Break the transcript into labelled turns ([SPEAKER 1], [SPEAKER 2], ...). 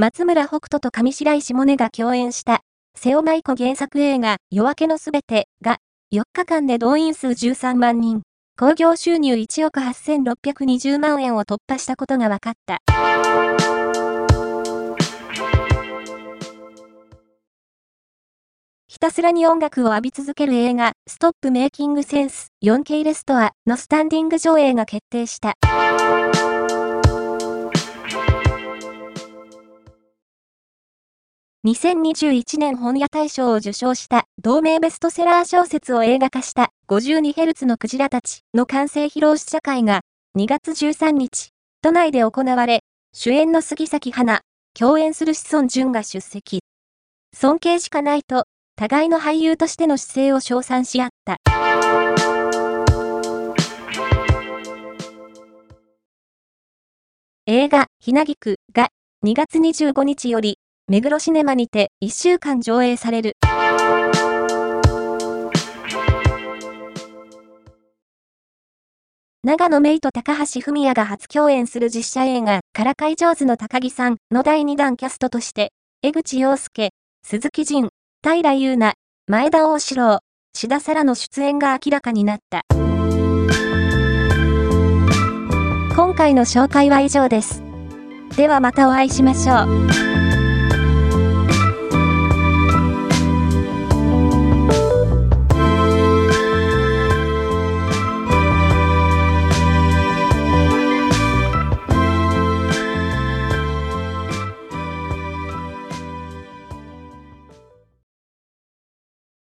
[SPEAKER 1] 松村北斗と上白石萌音が共演した、瀬尾舞子原作映画夜明けのすべてが、4日間で動員数13万人、興行収入1億8620万円を突破したことが分かった。ひたすらに音楽を浴び続ける映画、ストップメイキングセンス 4K レストアのスタンディング上映が決定した。2021年本屋大賞を受賞した同名ベストセラー小説を映画化した 52Hz のクジラたちの完成披露試写会が2月13日、都内で行われ、主演の杉咲花、共演する志尊淳が出席。尊敬しかないと、互いの俳優としての姿勢を称賛し合った。映画、ひなぎくが2月25日より目黒シネマにて1週間上映される。長野芽衣と高橋文也が初共演する実写映画、からかい上手の高木さんの第2弾キャストとして、江口洋介、鈴木仁、平優奈、前田大志郎、志田沙羅の出演が明らかになった。今回の紹介は以上です。ではまたお会いしましょう。